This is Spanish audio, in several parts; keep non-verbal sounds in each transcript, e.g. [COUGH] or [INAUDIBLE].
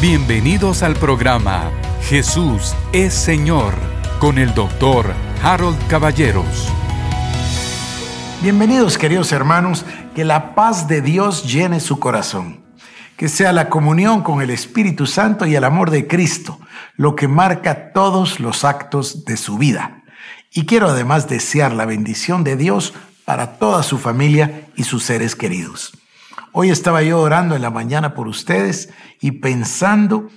Bienvenidos al programa Jesús es Señor con el doctor Harold Caballeros. Bienvenidos queridos hermanos, que la paz de Dios llene su corazón, que sea la comunión con el Espíritu Santo y el amor de Cristo lo que marca todos los actos de su vida. Y quiero además desear la bendición de Dios para toda su familia y sus seres queridos. Hoy estaba yo orando en la mañana por ustedes y pensando,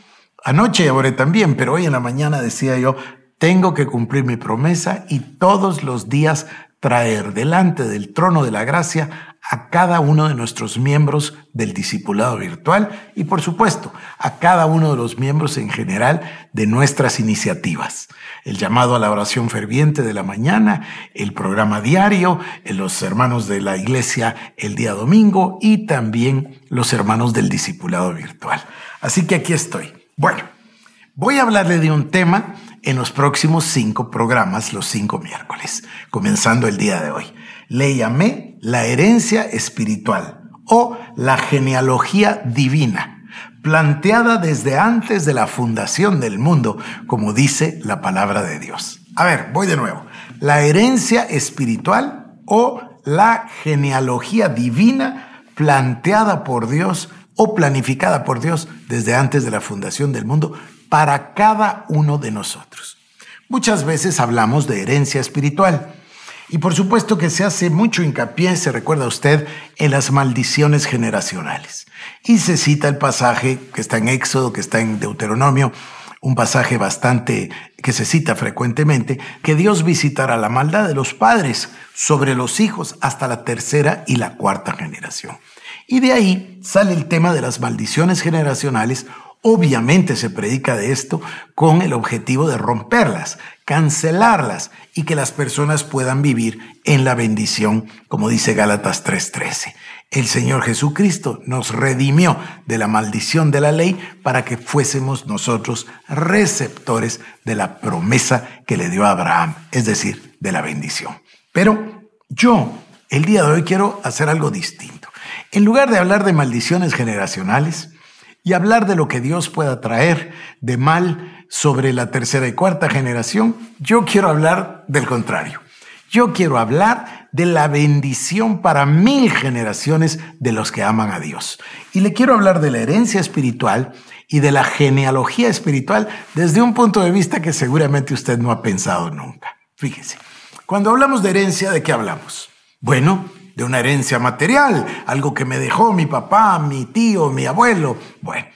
anoche oré también, pero hoy en la mañana decía yo, tengo que cumplir mi promesa y todos los días traer delante del trono de la gracia a cada uno de nuestros miembros del discipulado virtual y por supuesto a cada uno de los miembros en general de nuestras iniciativas. El llamado a la oración ferviente de la mañana, el programa diario, los hermanos de la iglesia el día domingo y también los hermanos del discipulado virtual. Así que aquí estoy. Bueno, voy a hablarle de un tema en los próximos cinco programas, los cinco miércoles, comenzando el día de hoy le llamé la herencia espiritual o la genealogía divina, planteada desde antes de la fundación del mundo, como dice la palabra de Dios. A ver, voy de nuevo. La herencia espiritual o la genealogía divina planteada por Dios o planificada por Dios desde antes de la fundación del mundo para cada uno de nosotros. Muchas veces hablamos de herencia espiritual y por supuesto que se hace mucho hincapié, se recuerda usted, en las maldiciones generacionales. Y se cita el pasaje que está en Éxodo, que está en Deuteronomio, un pasaje bastante que se cita frecuentemente, que Dios visitará la maldad de los padres sobre los hijos hasta la tercera y la cuarta generación. Y de ahí sale el tema de las maldiciones generacionales Obviamente se predica de esto con el objetivo de romperlas, cancelarlas y que las personas puedan vivir en la bendición, como dice Gálatas 3:13. El Señor Jesucristo nos redimió de la maldición de la ley para que fuésemos nosotros receptores de la promesa que le dio a Abraham, es decir, de la bendición. Pero yo, el día de hoy, quiero hacer algo distinto. En lugar de hablar de maldiciones generacionales, y hablar de lo que Dios pueda traer de mal sobre la tercera y cuarta generación, yo quiero hablar del contrario. Yo quiero hablar de la bendición para mil generaciones de los que aman a Dios. Y le quiero hablar de la herencia espiritual y de la genealogía espiritual desde un punto de vista que seguramente usted no ha pensado nunca. Fíjese, cuando hablamos de herencia, ¿de qué hablamos? Bueno, de una herencia material, algo que me dejó mi papá, mi tío, mi abuelo. Bueno,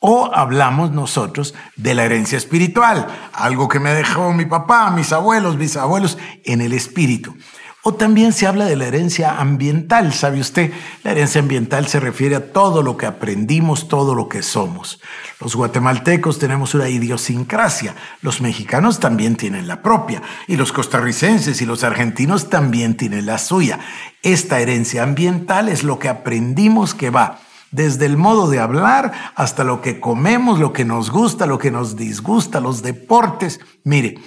o hablamos nosotros de la herencia espiritual, algo que me dejó mi papá, mis abuelos, mis abuelos en el espíritu. O también se habla de la herencia ambiental, ¿sabe usted? La herencia ambiental se refiere a todo lo que aprendimos, todo lo que somos. Los guatemaltecos tenemos una idiosincrasia, los mexicanos también tienen la propia, y los costarricenses y los argentinos también tienen la suya. Esta herencia ambiental es lo que aprendimos que va desde el modo de hablar hasta lo que comemos, lo que nos gusta, lo que nos disgusta, los deportes. Mire,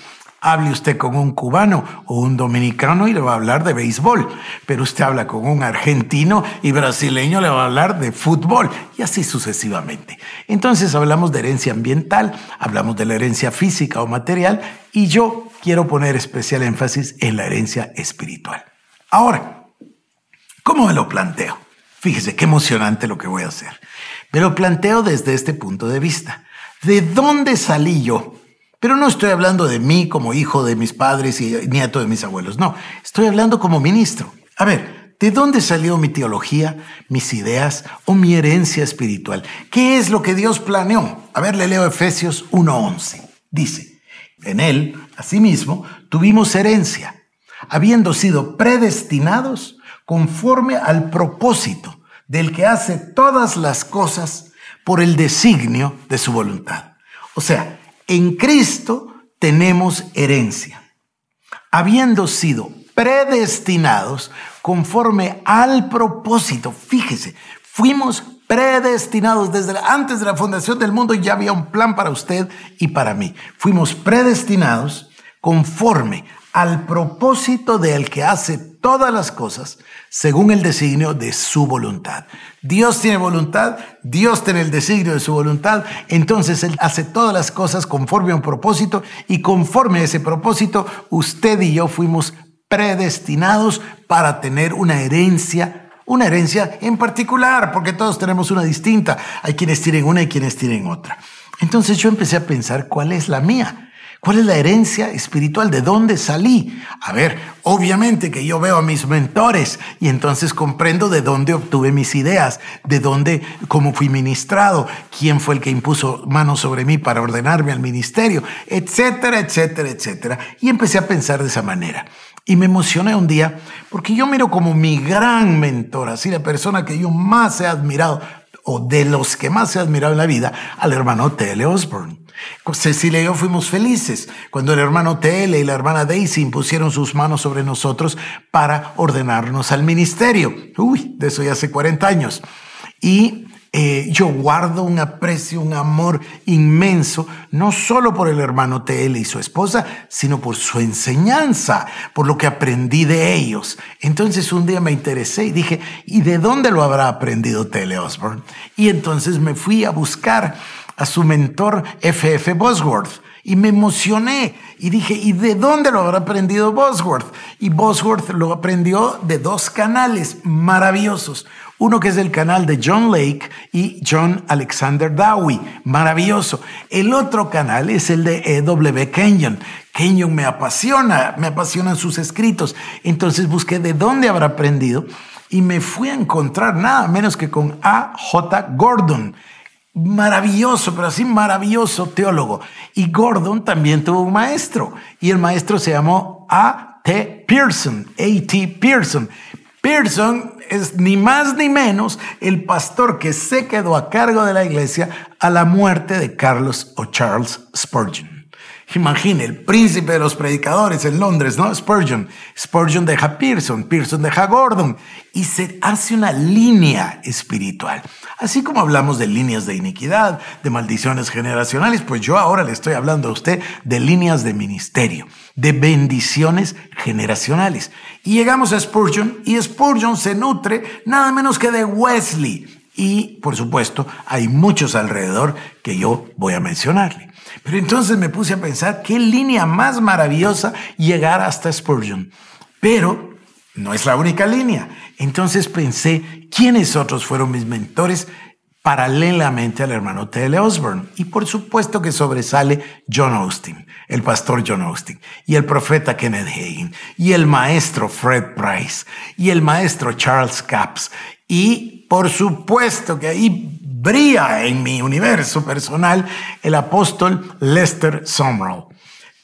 Hable usted con un cubano o un dominicano y le va a hablar de béisbol, pero usted habla con un argentino y brasileño le va a hablar de fútbol y así sucesivamente. Entonces hablamos de herencia ambiental, hablamos de la herencia física o material y yo quiero poner especial énfasis en la herencia espiritual. Ahora, ¿cómo me lo planteo? Fíjese qué emocionante lo que voy a hacer. Me lo planteo desde este punto de vista. ¿De dónde salí yo? Pero no estoy hablando de mí como hijo de mis padres y nieto de mis abuelos, no, estoy hablando como ministro. A ver, ¿de dónde salió mi teología, mis ideas o mi herencia espiritual? ¿Qué es lo que Dios planeó? A ver, le leo Efesios 1.11. Dice, en él, asimismo, tuvimos herencia, habiendo sido predestinados conforme al propósito del que hace todas las cosas por el designio de su voluntad. O sea, en Cristo tenemos herencia, habiendo sido predestinados conforme al propósito. Fíjese, fuimos predestinados desde antes de la fundación del mundo ya había un plan para usted y para mí. Fuimos predestinados conforme al propósito del que hace todas las cosas según el designio de su voluntad. Dios tiene voluntad, Dios tiene el designio de su voluntad, entonces Él hace todas las cosas conforme a un propósito y conforme a ese propósito, usted y yo fuimos predestinados para tener una herencia una herencia en particular, porque todos tenemos una distinta. Hay quienes tienen una y quienes tienen otra. Entonces yo empecé a pensar cuál es la mía. ¿Cuál es la herencia espiritual? ¿De dónde salí? A ver, obviamente que yo veo a mis mentores y entonces comprendo de dónde obtuve mis ideas, de dónde, cómo fui ministrado, quién fue el que impuso manos sobre mí para ordenarme al ministerio, etcétera, etcétera, etcétera. Y empecé a pensar de esa manera. Y me emocioné un día porque yo miro como mi gran mentor, así la persona que yo más he admirado, o de los que más he admirado en la vida, al hermano T.L. Osborne. Cecilia y yo fuimos felices cuando el hermano T.L. y la hermana Daisy impusieron sus manos sobre nosotros para ordenarnos al ministerio. Uy, de eso ya hace 40 años. Y eh, yo guardo un aprecio, un amor inmenso, no solo por el hermano T.L. y su esposa, sino por su enseñanza, por lo que aprendí de ellos. Entonces un día me interesé y dije, ¿y de dónde lo habrá aprendido T.L. Osborne? Y entonces me fui a buscar a su mentor F.F. Bosworth. Y me emocioné y dije, ¿y de dónde lo habrá aprendido Bosworth? Y Bosworth lo aprendió de dos canales maravillosos. Uno que es el canal de John Lake y John Alexander Dowie, maravilloso. El otro canal es el de E.W. Kenyon. Kenyon me apasiona, me apasionan sus escritos. Entonces busqué de dónde habrá aprendido y me fui a encontrar nada menos que con A.J. Gordon maravilloso, pero así maravilloso teólogo. Y Gordon también tuvo un maestro, y el maestro se llamó A.T. Pearson, A.T. Pearson. Pearson es ni más ni menos el pastor que se quedó a cargo de la iglesia a la muerte de Carlos o Charles Spurgeon. Imagine, el príncipe de los predicadores en Londres, ¿no? Spurgeon. Spurgeon deja Pearson, Pearson deja Gordon y se hace una línea espiritual. Así como hablamos de líneas de iniquidad, de maldiciones generacionales, pues yo ahora le estoy hablando a usted de líneas de ministerio, de bendiciones generacionales. Y llegamos a Spurgeon y Spurgeon se nutre nada menos que de Wesley. Y, por supuesto, hay muchos alrededor que yo voy a mencionarle. Pero entonces me puse a pensar qué línea más maravillosa llegar hasta Spurgeon. Pero no es la única línea. Entonces pensé, ¿quiénes otros fueron mis mentores paralelamente al hermano T.L. Osborne? Y por supuesto que sobresale John Austin, el pastor John Austin, y el profeta Kenneth Hagin, y el maestro Fred Price, y el maestro Charles Capps, y por supuesto que ahí brilla en mi universo personal el apóstol Lester Sumrall.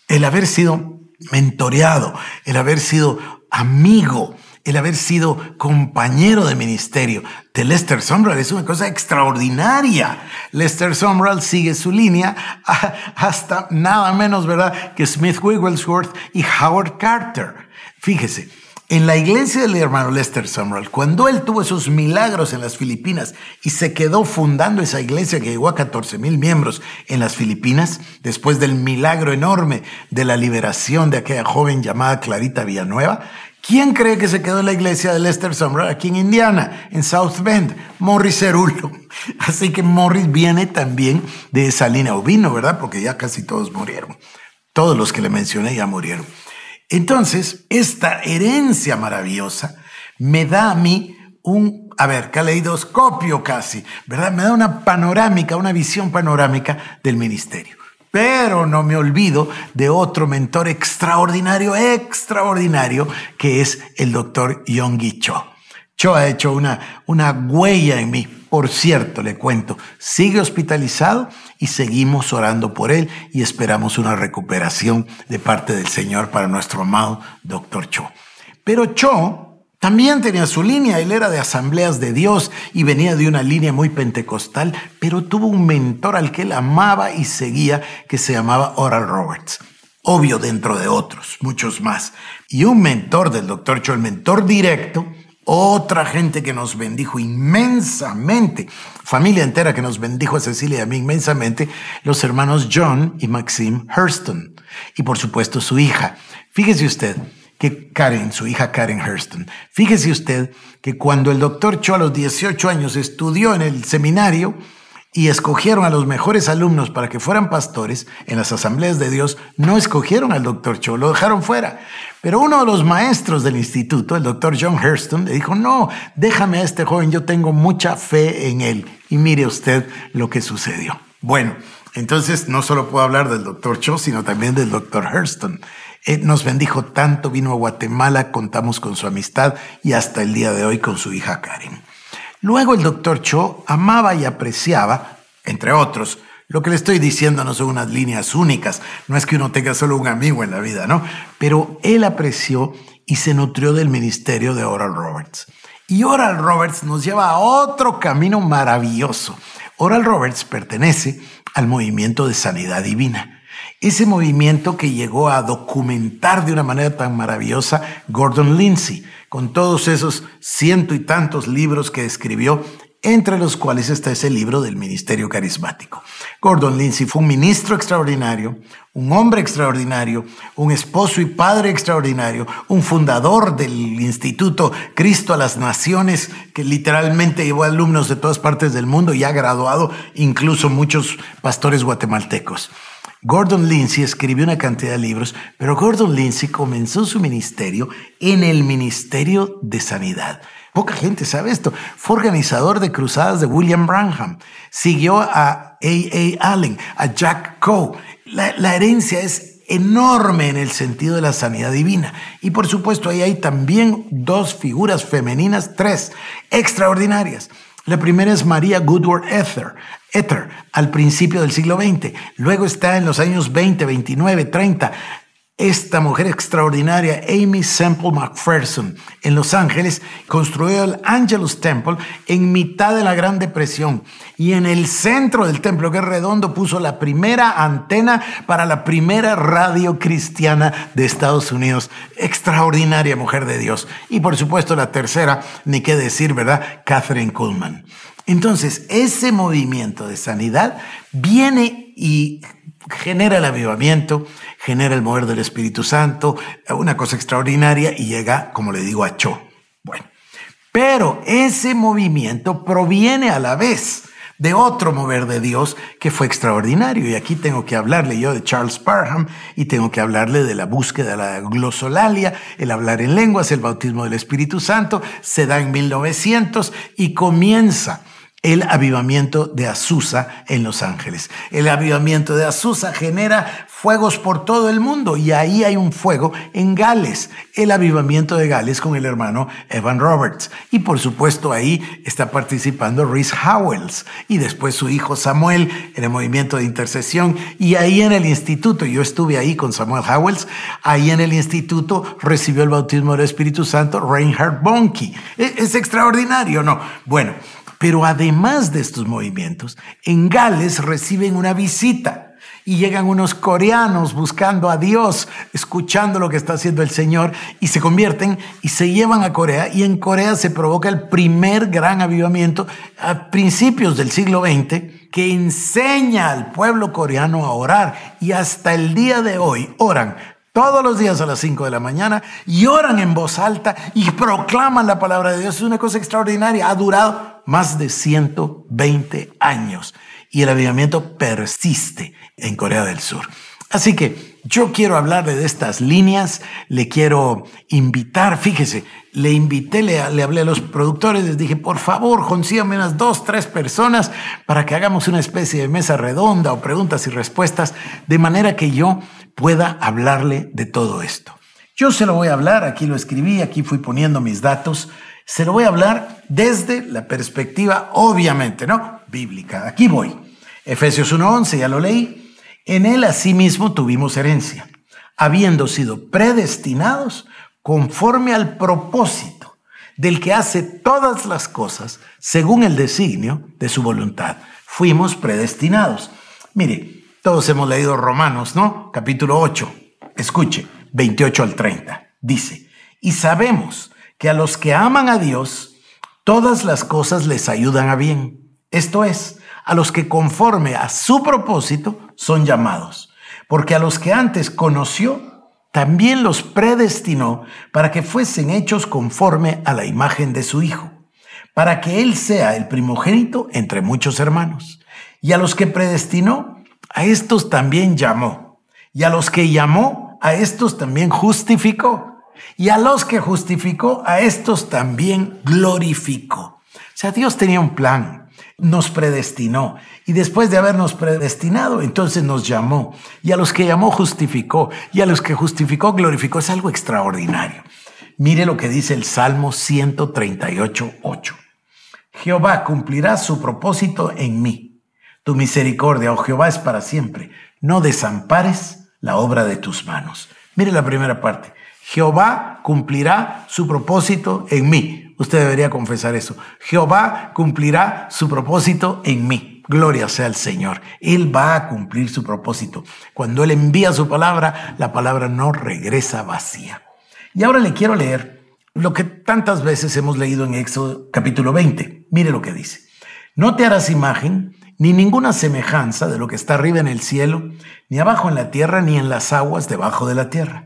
El haber sido mentoreado, el haber sido amigo, el haber sido compañero de ministerio de Lester Sumrall es una cosa extraordinaria. Lester Sumrall sigue su línea [LAUGHS] hasta nada menos, ¿verdad?, que Smith Wigglesworth y Howard Carter. Fíjese, en la iglesia del hermano Lester Sumrall, cuando él tuvo esos milagros en las Filipinas y se quedó fundando esa iglesia que llegó a 14 mil miembros en las Filipinas, después del milagro enorme de la liberación de aquella joven llamada Clarita Villanueva, ¿quién cree que se quedó en la iglesia de Lester Sumrall aquí en Indiana, en South Bend? Morris Cerulo. [LAUGHS] Así que Morris viene también de esa línea, o ¿verdad? Porque ya casi todos murieron. Todos los que le mencioné ya murieron. Entonces, esta herencia maravillosa me da a mí un, a ver, caleidoscopio casi, ¿verdad? Me da una panorámica, una visión panorámica del ministerio. Pero no me olvido de otro mentor extraordinario, extraordinario, que es el doctor Yonggi Cho. Cho ha hecho una, una huella en mí. Por cierto, le cuento, sigue hospitalizado y seguimos orando por él y esperamos una recuperación de parte del Señor para nuestro amado doctor Cho. Pero Cho también tenía su línea, él era de asambleas de Dios y venía de una línea muy pentecostal, pero tuvo un mentor al que él amaba y seguía que se llamaba Oral Roberts. Obvio dentro de otros, muchos más. Y un mentor del doctor Cho, el mentor directo, otra gente que nos bendijo inmensamente, familia entera que nos bendijo a Cecilia y a mí inmensamente, los hermanos John y Maxim Hurston, y por supuesto su hija. Fíjese usted que Karen, su hija Karen Hurston, fíjese usted que cuando el doctor Cho a los 18 años estudió en el seminario, y escogieron a los mejores alumnos para que fueran pastores en las asambleas de Dios, no escogieron al doctor Cho, lo dejaron fuera. Pero uno de los maestros del instituto, el doctor John Hurston, le dijo, no, déjame a este joven, yo tengo mucha fe en él. Y mire usted lo que sucedió. Bueno, entonces no solo puedo hablar del doctor Cho, sino también del doctor Hurston. nos bendijo tanto, vino a Guatemala, contamos con su amistad y hasta el día de hoy con su hija Karen. Luego el doctor Cho amaba y apreciaba, entre otros, lo que le estoy diciendo no son unas líneas únicas, no es que uno tenga solo un amigo en la vida, ¿no? Pero él apreció y se nutrió del ministerio de Oral Roberts. Y Oral Roberts nos lleva a otro camino maravilloso. Oral Roberts pertenece al movimiento de sanidad divina. Ese movimiento que llegó a documentar de una manera tan maravillosa Gordon Lindsay, con todos esos ciento y tantos libros que escribió, entre los cuales está ese libro del Ministerio Carismático. Gordon Lindsay fue un ministro extraordinario, un hombre extraordinario, un esposo y padre extraordinario, un fundador del Instituto Cristo a las Naciones, que literalmente llevó alumnos de todas partes del mundo y ha graduado incluso muchos pastores guatemaltecos. Gordon Lindsay escribió una cantidad de libros, pero Gordon Lindsay comenzó su ministerio en el Ministerio de Sanidad. Poca gente sabe esto. Fue organizador de cruzadas de William Branham. Siguió a A.A. Allen, a Jack Coe. La, la herencia es enorme en el sentido de la sanidad divina. Y por supuesto ahí hay también dos figuras femeninas, tres, extraordinarias. La primera es María Goodward Ether, Ether, al principio del siglo XX. Luego está en los años 20, 29, 30. Esta mujer extraordinaria, Amy Semple McPherson, en Los Ángeles, construyó el Angelus Temple en mitad de la Gran Depresión. Y en el centro del templo, que es redondo, puso la primera antena para la primera radio cristiana de Estados Unidos. Extraordinaria mujer de Dios. Y por supuesto la tercera, ni qué decir, ¿verdad? Catherine Kuhlman. Entonces, ese movimiento de sanidad viene y genera el avivamiento, genera el mover del Espíritu Santo, una cosa extraordinaria y llega, como le digo, a Cho. Bueno, pero ese movimiento proviene a la vez de otro mover de Dios que fue extraordinario. Y aquí tengo que hablarle yo de Charles Parham y tengo que hablarle de la búsqueda de la glosolalia, el hablar en lenguas, el bautismo del Espíritu Santo. Se da en 1900 y comienza el avivamiento de Azusa en Los Ángeles. El avivamiento de Azusa genera fuegos por todo el mundo y ahí hay un fuego en Gales, el avivamiento de Gales con el hermano Evan Roberts. Y por supuesto ahí está participando Rhys Howells y después su hijo Samuel en el movimiento de intercesión y ahí en el instituto, yo estuve ahí con Samuel Howells, ahí en el instituto recibió el bautismo del Espíritu Santo Reinhard Bonnke. Es, es extraordinario, ¿no? Bueno, pero además de estos movimientos, en Gales reciben una visita y llegan unos coreanos buscando a Dios, escuchando lo que está haciendo el Señor y se convierten y se llevan a Corea y en Corea se provoca el primer gran avivamiento a principios del siglo XX que enseña al pueblo coreano a orar y hasta el día de hoy oran todos los días a las 5 de la mañana y oran en voz alta y proclaman la palabra de Dios. Es una cosa extraordinaria. Ha durado más de 120 años y el avivamiento persiste en Corea del Sur. Así que yo quiero hablarle de estas líneas, le quiero invitar, fíjese, le invité, le, hablé a los productores, les dije, por favor, consíganme unas dos, tres personas para que hagamos una especie de mesa redonda o preguntas y respuestas, de manera que yo pueda hablarle de todo esto. Yo se lo voy a hablar, aquí lo escribí, aquí fui poniendo mis datos, se lo voy a hablar desde la perspectiva, obviamente, ¿no? Bíblica. Aquí voy. Efesios 1.11, ya lo leí. En él asimismo tuvimos herencia, habiendo sido predestinados conforme al propósito del que hace todas las cosas según el designio de su voluntad. Fuimos predestinados. Mire, todos hemos leído Romanos, ¿no? Capítulo 8. Escuche, 28 al 30. Dice, y sabemos que a los que aman a Dios, todas las cosas les ayudan a bien. Esto es, a los que conforme a su propósito son llamados. Porque a los que antes conoció, también los predestinó para que fuesen hechos conforme a la imagen de su Hijo, para que Él sea el primogénito entre muchos hermanos. Y a los que predestinó, a estos también llamó. Y a los que llamó, a estos también justificó. Y a los que justificó, a estos también glorificó. O sea, Dios tenía un plan nos predestinó. Y después de habernos predestinado, entonces nos llamó. Y a los que llamó justificó. Y a los que justificó glorificó. Es algo extraordinario. Mire lo que dice el Salmo 138, 8. Jehová cumplirá su propósito en mí. Tu misericordia, oh Jehová, es para siempre. No desampares la obra de tus manos. Mire la primera parte. Jehová cumplirá su propósito en mí. Usted debería confesar eso. Jehová cumplirá su propósito en mí. Gloria sea al Señor. Él va a cumplir su propósito. Cuando Él envía su palabra, la palabra no regresa vacía. Y ahora le quiero leer lo que tantas veces hemos leído en Éxodo capítulo 20. Mire lo que dice. No te harás imagen ni ninguna semejanza de lo que está arriba en el cielo, ni abajo en la tierra, ni en las aguas debajo de la tierra.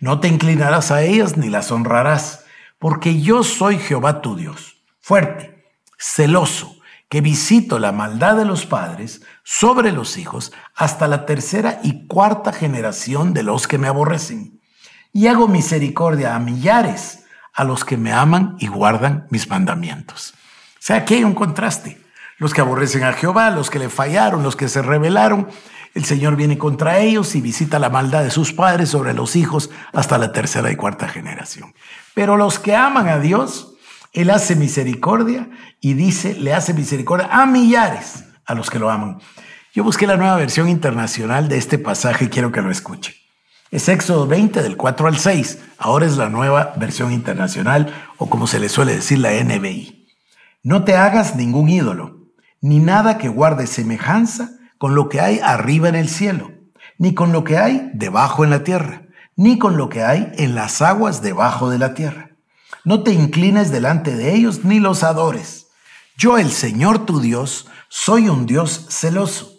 No te inclinarás a ellas ni las honrarás porque yo soy Jehová tu Dios, fuerte, celoso, que visito la maldad de los padres sobre los hijos hasta la tercera y cuarta generación de los que me aborrecen. Y hago misericordia a millares a los que me aman y guardan mis mandamientos. O sea, aquí hay un contraste. Los que aborrecen a Jehová, los que le fallaron, los que se rebelaron, el Señor viene contra ellos y visita la maldad de sus padres sobre los hijos hasta la tercera y cuarta generación. Pero los que aman a Dios, Él hace misericordia y dice, le hace misericordia a millares a los que lo aman. Yo busqué la nueva versión internacional de este pasaje y quiero que lo escuche. Es Éxodo 20 del 4 al 6. Ahora es la nueva versión internacional o como se le suele decir la NBI. No te hagas ningún ídolo, ni nada que guarde semejanza con lo que hay arriba en el cielo, ni con lo que hay debajo en la tierra, ni con lo que hay en las aguas debajo de la tierra. No te inclines delante de ellos ni los adores. Yo, el Señor tu Dios, soy un Dios celoso.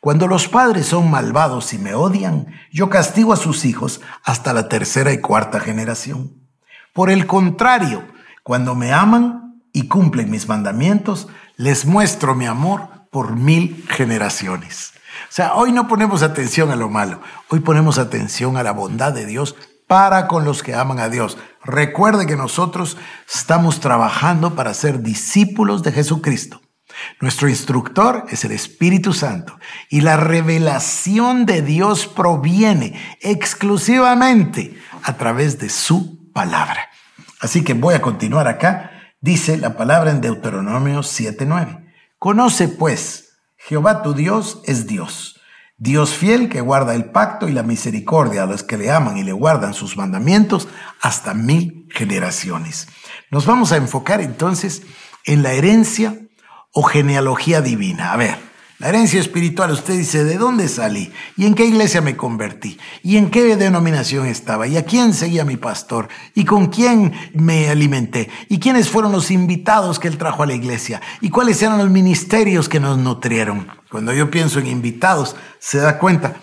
Cuando los padres son malvados y me odian, yo castigo a sus hijos hasta la tercera y cuarta generación. Por el contrario, cuando me aman y cumplen mis mandamientos, les muestro mi amor por mil generaciones. O sea, hoy no ponemos atención a lo malo, hoy ponemos atención a la bondad de Dios para con los que aman a Dios. Recuerde que nosotros estamos trabajando para ser discípulos de Jesucristo. Nuestro instructor es el Espíritu Santo y la revelación de Dios proviene exclusivamente a través de su palabra. Así que voy a continuar acá. Dice la palabra en Deuteronomio 7:9. Conoce pues, Jehová tu Dios es Dios, Dios fiel que guarda el pacto y la misericordia a los que le aman y le guardan sus mandamientos hasta mil generaciones. Nos vamos a enfocar entonces en la herencia o genealogía divina. A ver, la herencia espiritual, usted dice, ¿de dónde salí? ¿Y en qué iglesia me convertí? ¿Y en qué denominación estaba? ¿Y a quién seguía mi pastor? ¿Y con quién me alimenté? ¿Y quiénes fueron los invitados que él trajo a la iglesia? ¿Y cuáles eran los ministerios que nos nutrieron? Cuando yo pienso en invitados, se da cuenta,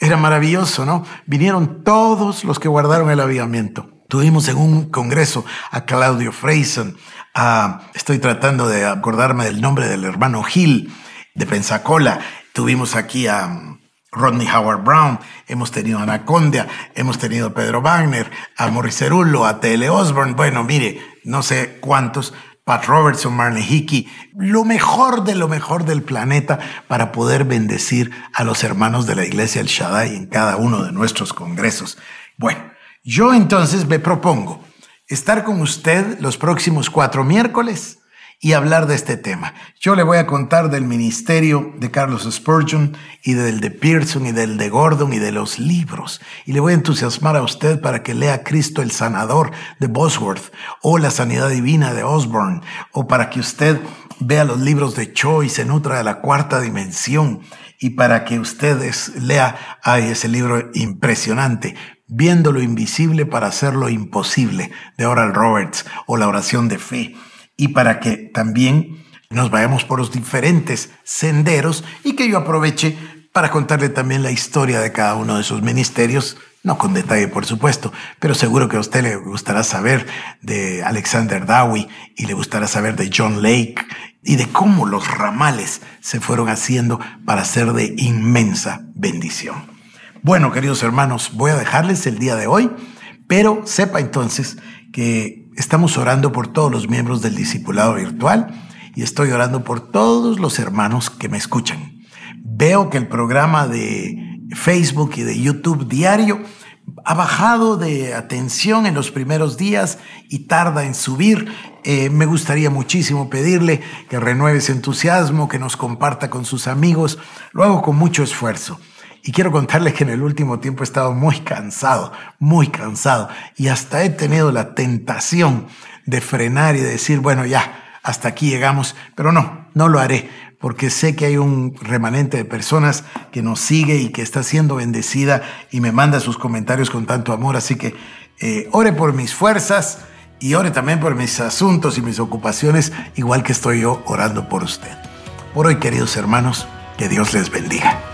era maravilloso, ¿no? Vinieron todos los que guardaron el avivamiento. Tuvimos en un congreso a Claudio Freyson, a, estoy tratando de acordarme del nombre del hermano Gil, de Pensacola. Tuvimos aquí a um, Rodney Howard Brown, hemos tenido a Anaconda, hemos tenido a Pedro Wagner, a Morris Cerulo, a T.L. Osborne, bueno, mire, no sé cuántos, Pat Robertson, Marley Hickey, lo mejor de lo mejor del planeta para poder bendecir a los hermanos de la iglesia El Shaddai en cada uno de nuestros congresos. Bueno, yo entonces me propongo estar con usted los próximos cuatro miércoles y hablar de este tema. Yo le voy a contar del ministerio de Carlos Spurgeon y del de Pearson y del de Gordon y de los libros. Y le voy a entusiasmar a usted para que lea Cristo el Sanador de Bosworth o La Sanidad Divina de Osborne o para que usted vea los libros de Cho y se nutra de la cuarta dimensión y para que usted lea ay, ese libro impresionante, Viendo lo invisible para hacer lo imposible de Oral Roberts o La oración de fe y para que también nos vayamos por los diferentes senderos y que yo aproveche para contarle también la historia de cada uno de esos ministerios no con detalle por supuesto, pero seguro que a usted le gustará saber de Alexander Dowie y le gustará saber de John Lake y de cómo los ramales se fueron haciendo para ser de inmensa bendición. Bueno, queridos hermanos, voy a dejarles el día de hoy, pero sepa entonces que estamos orando por todos los miembros del discipulado virtual y estoy orando por todos los hermanos que me escuchan. Veo que el programa de Facebook y de YouTube diario ha bajado de atención en los primeros días y tarda en subir. Eh, me gustaría muchísimo pedirle que renueve ese entusiasmo, que nos comparta con sus amigos. Lo hago con mucho esfuerzo. Y quiero contarles que en el último tiempo he estado muy cansado, muy cansado. Y hasta he tenido la tentación de frenar y de decir, bueno, ya, hasta aquí llegamos. Pero no, no lo haré porque sé que hay un remanente de personas que nos sigue y que está siendo bendecida y me manda sus comentarios con tanto amor. Así que eh, ore por mis fuerzas y ore también por mis asuntos y mis ocupaciones, igual que estoy yo orando por usted. Por hoy, queridos hermanos, que Dios les bendiga.